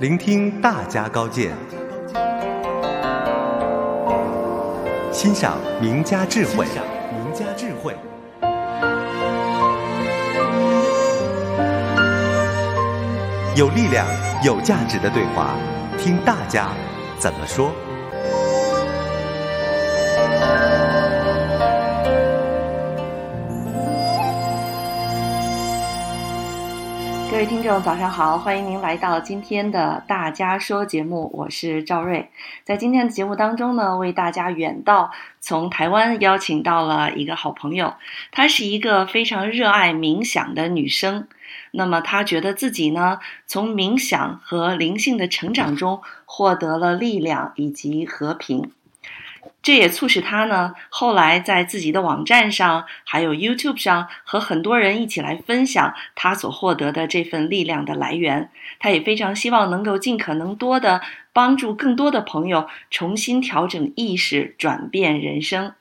聆听大家高见，欣赏名家智慧。名家智慧，有力量、有价值的对话，听大家怎么说。位听众，早上好！欢迎您来到今天的《大家说》节目，我是赵瑞。在今天的节目当中呢，为大家远道从台湾邀请到了一个好朋友，她是一个非常热爱冥想的女生。那么她觉得自己呢，从冥想和灵性的成长中获得了力量以及和平。这也促使他呢，后来在自己的网站上，还有 YouTube 上，和很多人一起来分享他所获得的这份力量的来源。他也非常希望能够尽可能多的帮助更多的朋友重新调整意识，转变人生。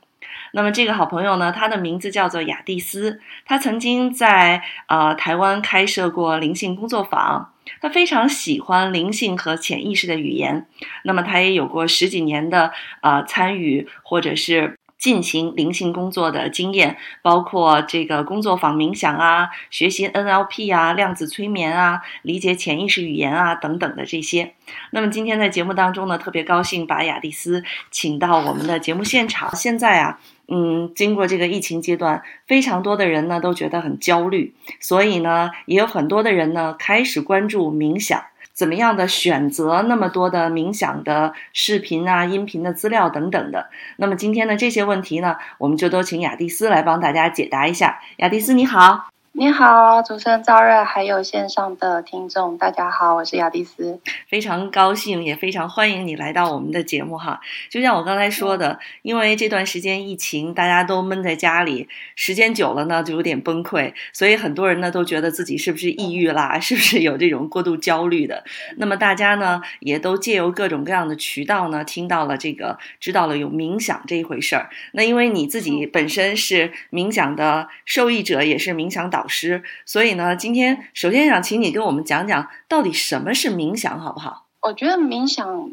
那么这个好朋友呢，他的名字叫做雅蒂斯，他曾经在呃台湾开设过灵性工作坊。他非常喜欢灵性和潜意识的语言，那么他也有过十几年的呃参与或者是进行灵性工作的经验，包括这个工作坊冥想啊、学习 NLP 啊、量子催眠啊、理解潜意识语言啊等等的这些。那么今天在节目当中呢，特别高兴把雅蒂斯请到我们的节目现场。现在啊。嗯，经过这个疫情阶段，非常多的人呢都觉得很焦虑，所以呢，也有很多的人呢开始关注冥想，怎么样的选择那么多的冥想的视频啊、音频的资料等等的。那么今天的这些问题呢，我们就都请雅蒂斯来帮大家解答一下。雅蒂斯，你好。你好，主持人赵瑞，还有线上的听众，大家好，我是雅蒂斯，非常高兴，也非常欢迎你来到我们的节目哈。就像我刚才说的，因为这段时间疫情，大家都闷在家里，时间久了呢，就有点崩溃，所以很多人呢都觉得自己是不是抑郁啦，是不是有这种过度焦虑的。那么大家呢，也都借由各种各样的渠道呢，听到了这个，知道了有冥想这一回事儿。那因为你自己本身是冥想的受益者，也是冥想导。老师，所以呢，今天首先想请你跟我们讲讲，到底什么是冥想，好不好？我觉得冥想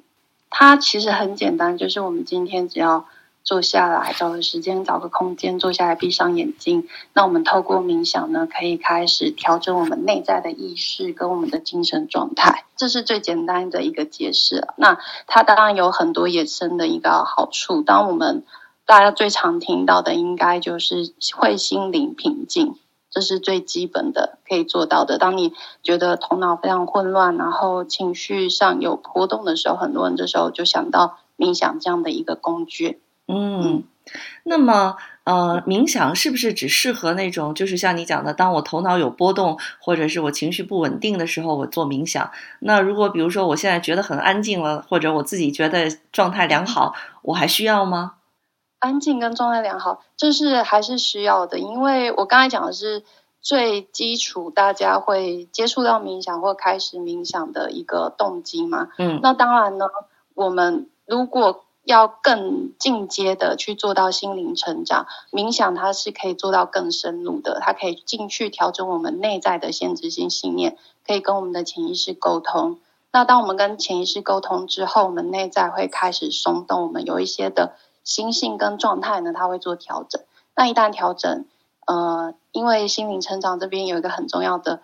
它其实很简单，就是我们今天只要坐下来，找个时间，找个空间，坐下来，闭上眼睛。那我们透过冥想呢，可以开始调整我们内在的意识跟我们的精神状态，这是最简单的一个解释。那它当然有很多衍生的一个好处。当我们大家最常听到的，应该就是会心灵平静。这是最基本的可以做到的。当你觉得头脑非常混乱，然后情绪上有波动的时候，很多人这时候就想到冥想这样的一个工具。嗯，那么呃，冥想是不是只适合那种，就是像你讲的，当我头脑有波动，或者是我情绪不稳定的时候，我做冥想？那如果比如说我现在觉得很安静了，或者我自己觉得状态良好，我还需要吗？安静跟状态良好，这是还是需要的，因为我刚才讲的是最基础，大家会接触到冥想或开始冥想的一个动机嘛。嗯，那当然呢，我们如果要更进阶的去做到心灵成长，冥想它是可以做到更深入的，它可以进去调整我们内在的限制性信念，可以跟我们的潜意识沟通。那当我们跟潜意识沟通之后，我们内在会开始松动，我们有一些的。心性跟状态呢，它会做调整。那一旦调整，呃，因为心灵成长这边有一个很重要的，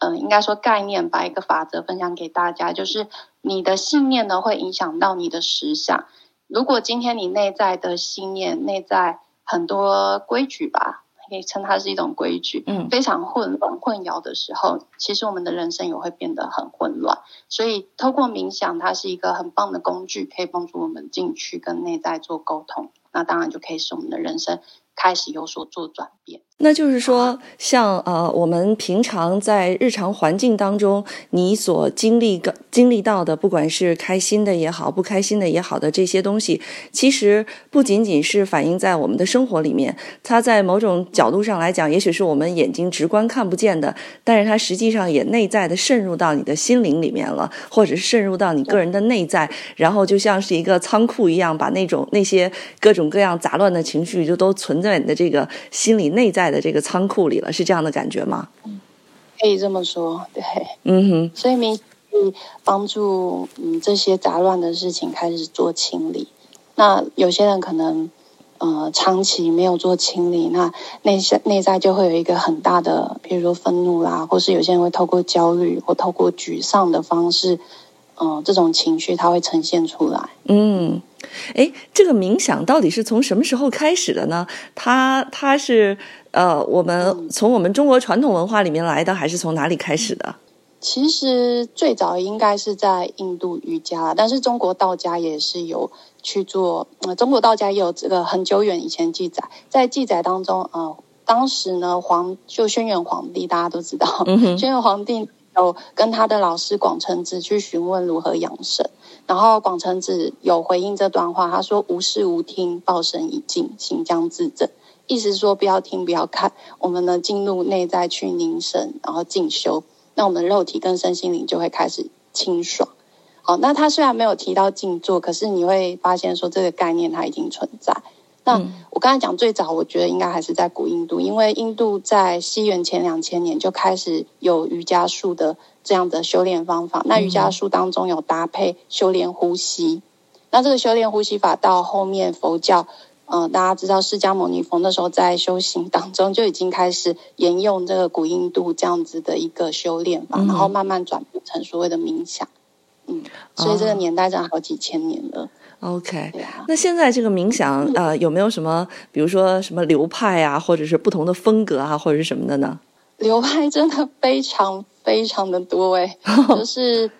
嗯，应该说概念，把一个法则分享给大家，就是你的信念呢会影响到你的实相。如果今天你内在的信念、内在很多规矩吧。可以称它是一种规矩，嗯，非常混乱、混淆的时候，其实我们的人生也会变得很混乱。所以，透过冥想，它是一个很棒的工具，可以帮助我们进去跟内在做沟通。那当然就可以使我们的人生开始有所做转变。那就是说，像呃，我们平常在日常环境当中，你所经历、经历到的，不管是开心的也好，不开心的也好的这些东西，其实不仅仅是反映在我们的生活里面，它在某种角度上来讲，也许是我们眼睛直观看不见的，但是它实际上也内在的渗入到你的心灵里面了，或者是渗入到你个人的内在，然后就像是一个仓库一样，把那种那些各种各样杂乱的情绪，就都存在你的这个心理内在。的这个仓库里了，是这样的感觉吗？可以这么说，对，嗯哼，所以冥可以帮助嗯这些杂乱的事情开始做清理。那有些人可能呃长期没有做清理，那内在内在就会有一个很大的，比如说愤怒啦，或是有些人会透过焦虑或透过沮丧的方式，嗯，这种情绪它会呈现出来。嗯，哎，这个冥想到底是从什么时候开始的呢？它它是呃，我们从我们中国传统文化里面来的，还是从哪里开始的？其实最早应该是在印度瑜伽，但是中国道家也是有去做。呃，中国道家也有这个很久远以前记载，在记载当中，呃，当时呢，皇就轩辕皇帝大家都知道，轩辕皇帝有跟他的老师广成子去询问如何养生，然后广成子有回应这段话，他说：“无视无听，报身已尽，行将自正。”意思是说，不要听，不要看，我们呢进入内在去凝神，然后进修。那我们的肉体跟身心灵就会开始清爽。好，那他虽然没有提到静坐，可是你会发现说这个概念它已经存在。那我刚才讲最早，我觉得应该还是在古印度，因为印度在西元前两千年就开始有瑜伽术的这样的修炼方法。那瑜伽术当中有搭配修炼呼吸，那这个修炼呼吸法到后面佛教。嗯，大家知道释迦牟尼佛那时候在修行当中就已经开始沿用这个古印度这样子的一个修炼法，然后慢慢转变成所谓的冥想。嗯，所以这个年代真的好几千年了。OK，那现在这个冥想呃有没有什么，比如说什么流派啊，或者是不同的风格啊，或者是什么的呢？流派真的非常非常的多哎，就是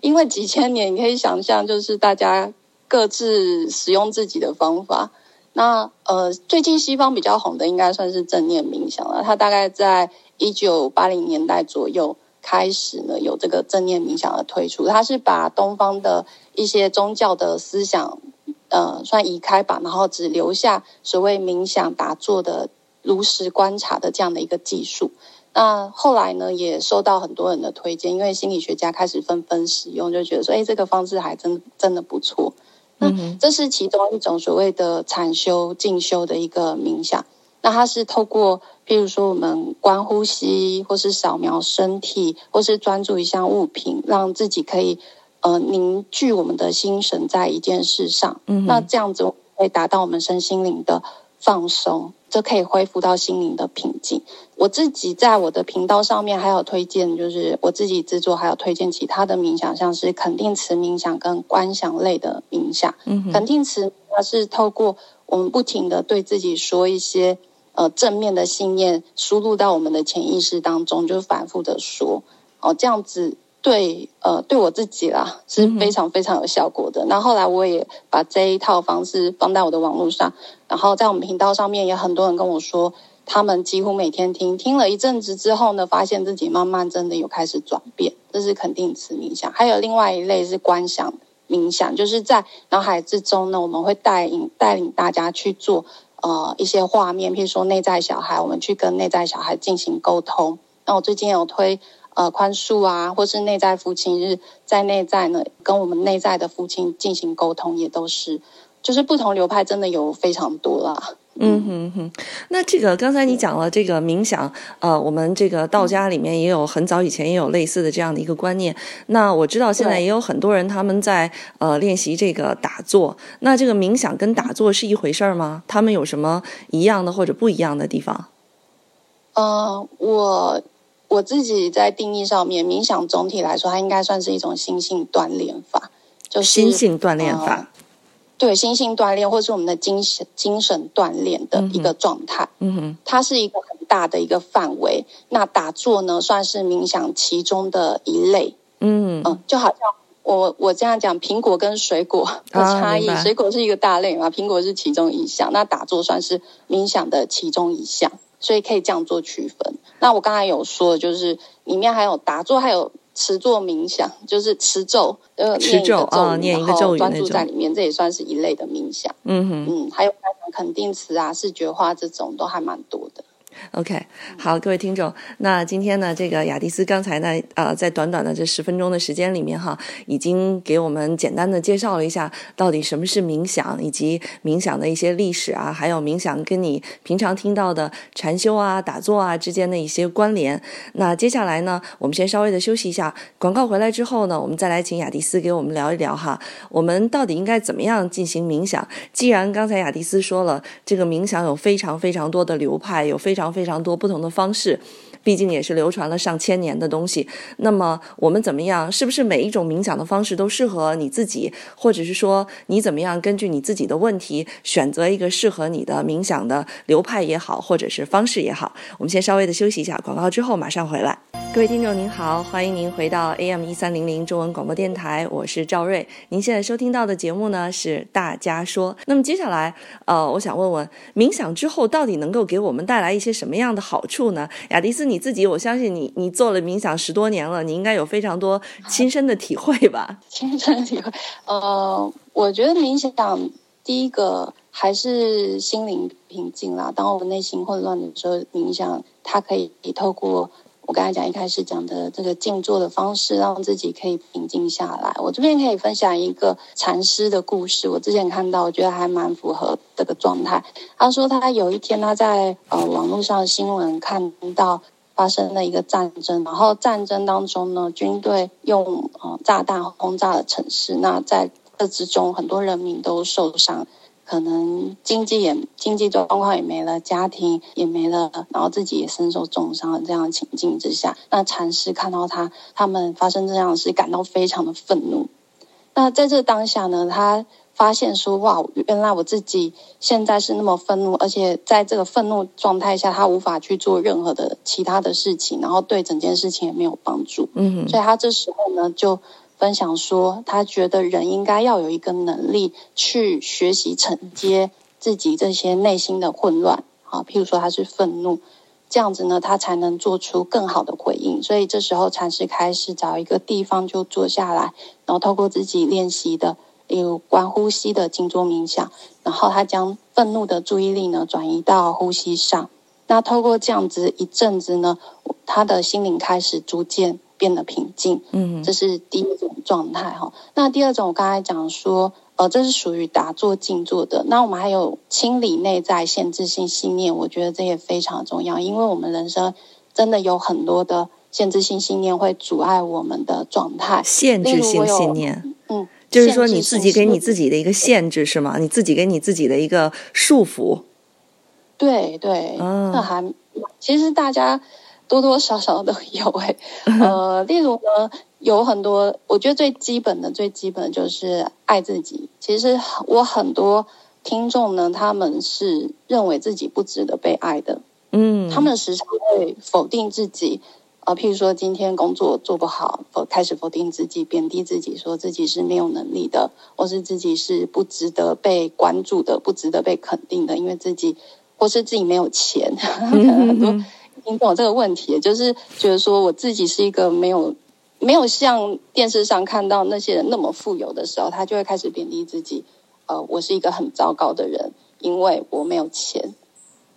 因为几千年，你可以想象，就是大家各自使用自己的方法。那呃，最近西方比较红的应该算是正念冥想了。它大概在一九八零年代左右开始呢，有这个正念冥想的推出。它是把东方的一些宗教的思想，呃，算移开吧，然后只留下所谓冥想打坐的如实观察的这样的一个技术。那后来呢，也受到很多人的推荐，因为心理学家开始纷纷使用，就觉得说，哎，这个方式还真真的不错。那这是其中一种所谓的禅修、进修的一个冥想。那它是透过，譬如说我们观呼吸，或是扫描身体，或是专注一项物品，让自己可以呃凝聚我们的心神在一件事上。嗯，那这样子会达到我们身心灵的放松。这可以恢复到心灵的平静。我自己在我的频道上面还有推荐，就是我自己制作还有推荐其他的冥想，像是肯定词冥想跟观想类的冥想。嗯，肯定词它是透过我们不停的对自己说一些呃正面的信念，输入到我们的潜意识当中，就反复的说哦，这样子。对，呃，对我自己啦是非常非常有效果的。那后来我也把这一套方式放在我的网络上，然后在我们频道上面也很多人跟我说，他们几乎每天听，听了一阵子之后呢，发现自己慢慢真的有开始转变。这是肯定词冥想。还有另外一类是观想冥想，就是在脑海之中呢，我们会带领带领大家去做呃一些画面，譬如说内在小孩，我们去跟内在小孩进行沟通。那我最近有推。呃，宽恕啊，或是内在父亲日，在内在呢，跟我们内在的父亲进行沟通，也都是，就是不同流派真的有非常多啦。嗯哼哼，那这个刚才你讲了这个冥想，呃，我们这个道家里面也有很早以前也有类似的这样的一个观念。那我知道现在也有很多人他们在呃练习这个打坐。那这个冥想跟打坐是一回事儿吗？他们有什么一样的或者不一样的地方？呃，我。我自己在定义上面，冥想总体来说，它应该算是一种心性锻炼法，就是心性锻炼法。对，心性锻炼，或是我们的精神精神锻炼的一个状态。嗯哼，它是一个很大的一个范围。那打坐呢，算是冥想其中的一类。嗯嗯，就好像我我这样讲，苹果跟水果的差异，水果是一个大类嘛，苹果是其中一项，那打坐算是冥想的其中一项。所以可以这样做区分。那我刚才有说，就是里面还有打坐，还有持坐冥想，就是持咒，呃，持咒啊，念一个咒语专注在里面，这也算是一类的冥想。嗯哼，嗯，还有肯定词啊、视觉化这种，都还蛮多的。OK，好，各位听众，那今天呢，这个雅迪斯刚才呢，呃，在短短的这十分钟的时间里面哈，已经给我们简单的介绍了一下到底什么是冥想，以及冥想的一些历史啊，还有冥想跟你平常听到的禅修啊、打坐啊之间的一些关联。那接下来呢，我们先稍微的休息一下，广告回来之后呢，我们再来请雅迪斯给我们聊一聊哈，我们到底应该怎么样进行冥想？既然刚才雅迪斯说了，这个冥想有非常非常多的流派，有非常非常多不同的方式，毕竟也是流传了上千年的东西。那么我们怎么样？是不是每一种冥想的方式都适合你自己？或者是说你怎么样根据你自己的问题选择一个适合你的冥想的流派也好，或者是方式也好？我们先稍微的休息一下，广告之后马上回来。各位听众您好，欢迎您回到 AM 一三零零中文广播电台，我是赵瑞。您现在收听到的节目呢是大家说。那么接下来，呃，我想问问，冥想之后到底能够给我们带来一些什么样的好处呢？雅迪斯，你自己，我相信你，你做了冥想十多年了，你应该有非常多亲身的体会吧？亲身体会，呃，我觉得冥想第一个还是心灵平静啦。当我们内心混乱的时候，冥想它可以透过。我刚才讲一开始讲的这个静坐的方式，让自己可以平静下来。我这边可以分享一个禅师的故事。我之前看到，我觉得还蛮符合这个状态。他说，他有一天他在呃网络上新闻看到发生了一个战争，然后战争当中呢，军队用呃炸弹轰炸了城市，那在这之中很多人民都受伤。可能经济也经济状况也没了，家庭也没了，然后自己也身受重伤。这样的情境之下，那禅师看到他他们发生这样的事，感到非常的愤怒。那在这当下呢，他发现说：“哇，原来我自己现在是那么愤怒，而且在这个愤怒状态下，他无法去做任何的其他的事情，然后对整件事情也没有帮助。”嗯，所以他这时候呢就。分享说，他觉得人应该要有一个能力去学习承接自己这些内心的混乱，啊，譬如说他是愤怒，这样子呢，他才能做出更好的回应。所以这时候禅师开始找一个地方就坐下来，然后透过自己练习的有关呼吸的静坐冥想，然后他将愤怒的注意力呢转移到呼吸上。那透过这样子一阵子呢，他的心灵开始逐渐。变得平静，嗯，这是第一种状态哈。那第二种，我刚才讲说，呃，这是属于打坐静坐的。那我们还有清理内在限制性信念，我觉得这也非常重要，因为我们人生真的有很多的限制性信念会阻碍我们的状态。限制性信念，嗯，就是说你自己给你自己的一个限制是吗？你自己给你自己的一个束缚。对对，那还其实大家。多多少少都有诶，呃，例如呢，有很多，我觉得最基本的、最基本的就是爱自己。其实我很多听众呢，他们是认为自己不值得被爱的，嗯，他们时常会否定自己，呃，譬如说今天工作做不好，否开始否定自己，贬低自己，说自己是没有能力的，或是自己是不值得被关注的，不值得被肯定的，因为自己或是自己没有钱，很多。听懂这个问题，就是觉得说我自己是一个没有没有像电视上看到那些人那么富有的时候，他就会开始贬低自己。呃，我是一个很糟糕的人，因为我没有钱。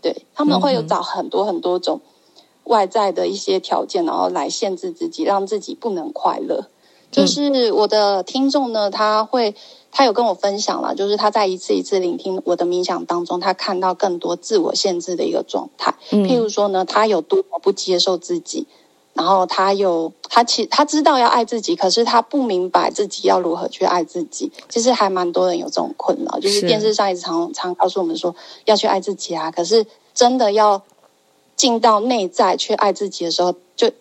对他们会有找很多很多种外在的一些条件，然后来限制自己，让自己不能快乐。就是我的听众呢，他会。他有跟我分享了，就是他在一次一次聆听我的冥想当中，他看到更多自我限制的一个状态。譬如说呢，他有多么不接受自己，然后他有他其他知道要爱自己，可是他不明白自己要如何去爱自己。其实还蛮多人有这种困扰，就是电视上一直常常告诉我们说要去爱自己啊，可是真的要进到内在去爱自己的时候，就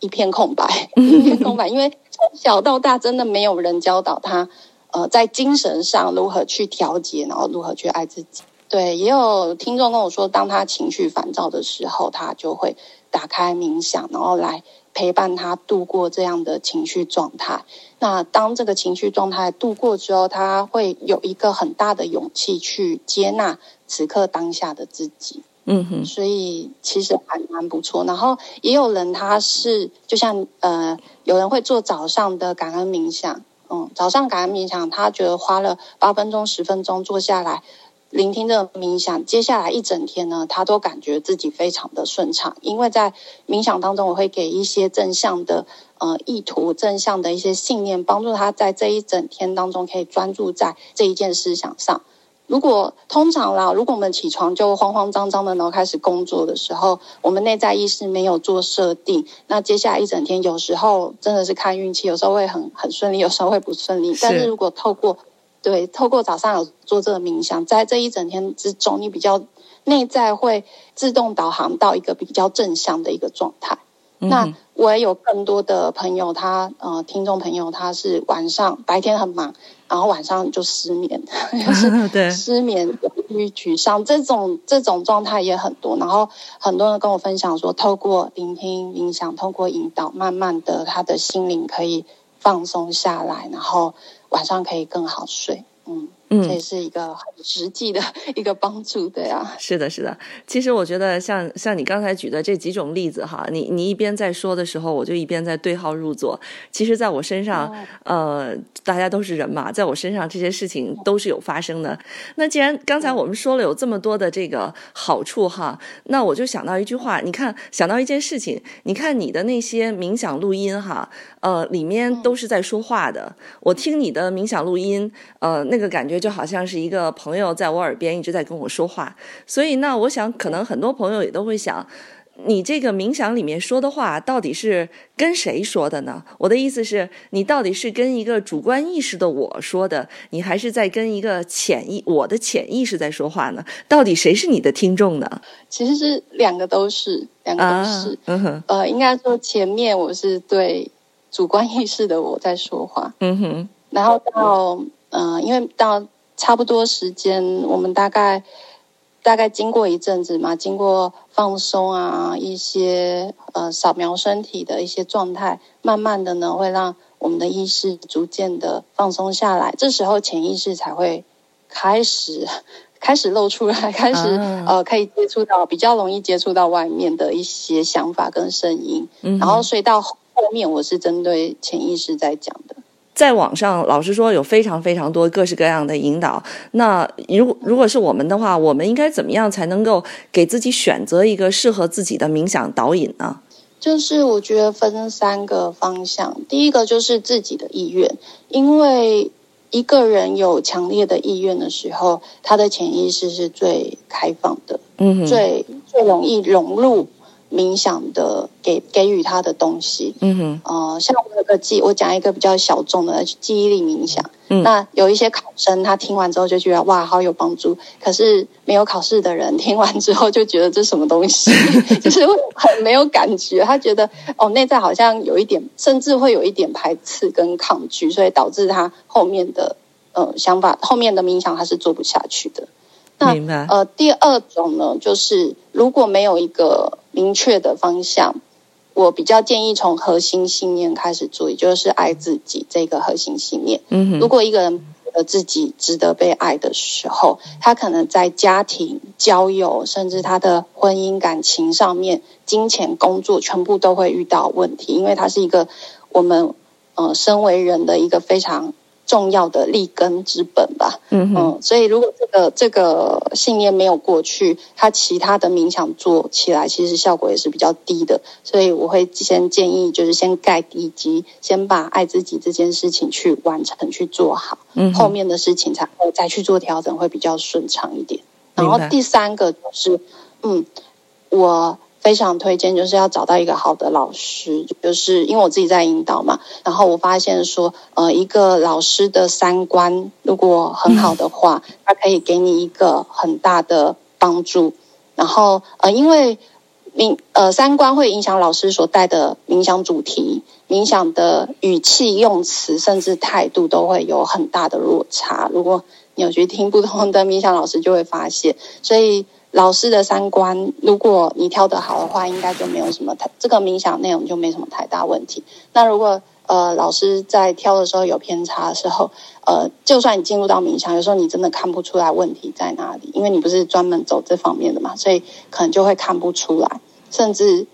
一片空白，一片空白，因为从小到大真的没有人教导他。呃，在精神上如何去调节，然后如何去爱自己？对，也有听众跟我说，当他情绪烦躁的时候，他就会打开冥想，然后来陪伴他度过这样的情绪状态。那当这个情绪状态度过之后，他会有一个很大的勇气去接纳此刻当下的自己。嗯哼，所以其实还蛮不错。然后也有人他是就像呃，有人会做早上的感恩冥想。嗯，早上感恩冥想，他觉得花了八分钟、十分钟坐下来，聆听这个冥想，接下来一整天呢，他都感觉自己非常的顺畅，因为在冥想当中，我会给一些正向的呃意图、正向的一些信念，帮助他在这一整天当中可以专注在这一件思想上。如果通常啦，如果我们起床就慌慌张张的，然后开始工作的时候，我们内在意识没有做设定，那接下来一整天有时候真的是看运气，有时候会很很顺利，有时候会不顺利。但是如果透过对透过早上有做这个冥想，在这一整天之中，你比较内在会自动导航到一个比较正向的一个状态。那我也有更多的朋友，他呃，听众朋友，他是晚上白天很忙，然后晚上就失眠，就是，失眠、郁沮丧这种这种状态也很多。然后很多人跟我分享说，透过聆听冥想，透过引导，慢慢的他的心灵可以放松下来，然后晚上可以更好睡。嗯。嗯，这也是一个很实际的 一个帮助，对啊。是的，是的。其实我觉得，像像你刚才举的这几种例子哈，你你一边在说的时候，我就一边在对号入座。其实，在我身上，呃，大家都是人嘛，在我身上这些事情都是有发生的。那既然刚才我们说了有这么多的这个好处哈，那我就想到一句话，你看，想到一件事情，你看你的那些冥想录音哈，呃，里面都是在说话的。我听你的冥想录音，呃，那个感觉。就好像是一个朋友在我耳边一直在跟我说话，所以那我想可能很多朋友也都会想，你这个冥想里面说的话到底是跟谁说的呢？我的意思是，你到底是跟一个主观意识的我说的，你还是在跟一个潜意我的潜意识在说话呢？到底谁是你的听众呢？其实是两个都是，两个都是，嗯哼，呃，应该说前面我是对主观意识的我在说话，嗯哼，然后到。嗯，因为到差不多时间，我们大概大概经过一阵子嘛，经过放松啊，一些呃扫描身体的一些状态，慢慢的呢，会让我们的意识逐渐的放松下来。这时候潜意识才会开始开始露出来，开始呃可以接触到比较容易接触到外面的一些想法跟声音。然后所以到后面，我是针对潜意识在讲的。在网上，老实说，有非常非常多各式各样的引导。那如果如果是我们的话，我们应该怎么样才能够给自己选择一个适合自己的冥想导引呢？就是我觉得分三个方向。第一个就是自己的意愿，因为一个人有强烈的意愿的时候，他的潜意识是最开放的，嗯，最最容易融入。冥想的给给予他的东西，嗯哼，呃，像我有个记，我讲一个比较小众的记忆力冥想，嗯，那有一些考生他听完之后就觉得哇，好有帮助，可是没有考试的人听完之后就觉得这什么东西，就是很没有感觉，他觉得哦，内在好像有一点，甚至会有一点排斥跟抗拒，所以导致他后面的呃想法，后面的冥想他是做不下去的。那呃，第二种呢，就是如果没有一个明确的方向，我比较建议从核心信念开始做，也就是爱自己这个核心信念。嗯哼，如果一个人自己值得被爱的时候，他可能在家庭、交友，甚至他的婚姻感情上面、金钱、工作，全部都会遇到问题，因为他是一个我们呃身为人的一个非常。重要的立根之本吧，嗯嗯，所以如果这个这个信念没有过去，他其他的冥想做起来其实效果也是比较低的，所以我会先建议就是先盖地基，先把爱自己这件事情去完成去做好，嗯，后面的事情才会再去做调整，会比较顺畅一点。然后第三个就是，嗯，我。非常推荐，就是要找到一个好的老师，就是因为我自己在引导嘛。然后我发现说，呃，一个老师的三观如果很好的话，他可以给你一个很大的帮助。然后，呃，因为冥呃三观会影响老师所带的冥想主题、冥想的语气、用词，甚至态度都会有很大的落差。如果你有去听不同的冥想老师，就会发现，所以。老师的三观，如果你挑得好的话，应该就没有什么太这个冥想内容就没什么太大问题。那如果呃老师在挑的时候有偏差的时候，呃，就算你进入到冥想，有时候你真的看不出来问题在哪里，因为你不是专门走这方面的嘛，所以可能就会看不出来，甚至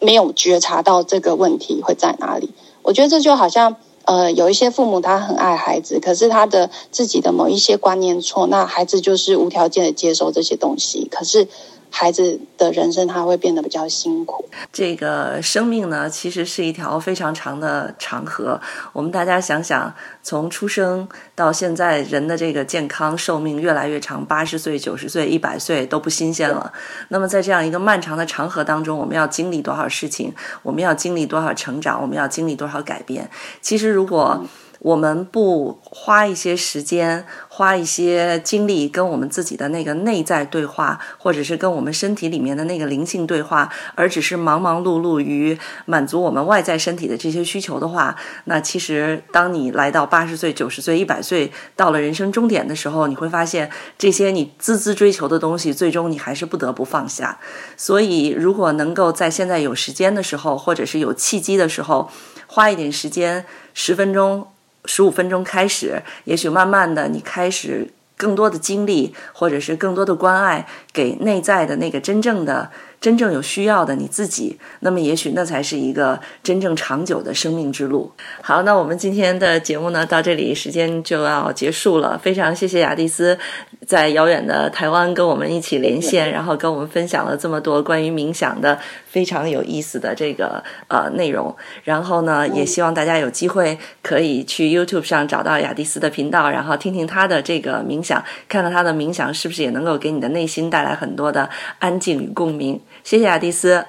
没有觉察到这个问题会在哪里。我觉得这就好像。呃，有一些父母他很爱孩子，可是他的自己的某一些观念错，那孩子就是无条件的接受这些东西，可是。孩子的人生他会变得比较辛苦。这个生命呢，其实是一条非常长的长河。我们大家想想，从出生到现在，人的这个健康寿命越来越长，八十岁、九十岁、一百岁都不新鲜了。那么在这样一个漫长的长河当中，我们要经历多少事情？我们要经历多少成长？我们要经历多少改变？其实如果。我们不花一些时间，花一些精力跟我们自己的那个内在对话，或者是跟我们身体里面的那个灵性对话，而只是忙忙碌碌于满足我们外在身体的这些需求的话，那其实当你来到八十岁、九十岁、一百岁，到了人生终点的时候，你会发现这些你孜孜追求的东西，最终你还是不得不放下。所以，如果能够在现在有时间的时候，或者是有契机的时候，花一点时间，十分钟。十五分钟开始，也许慢慢的，你开始更多的精力，或者是更多的关爱，给内在的那个真正的。真正有需要的你自己，那么也许那才是一个真正长久的生命之路。好，那我们今天的节目呢，到这里时间就要结束了。非常谢谢雅蒂斯在遥远的台湾跟我们一起连线，然后跟我们分享了这么多关于冥想的非常有意思的这个呃内容。然后呢，也希望大家有机会可以去 YouTube 上找到雅蒂斯的频道，然后听听他的这个冥想，看看他的冥想是不是也能够给你的内心带来很多的安静与共鸣。谢谢亚蒂斯，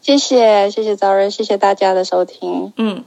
谢谢谢谢早瑞，谢谢大家的收听，嗯。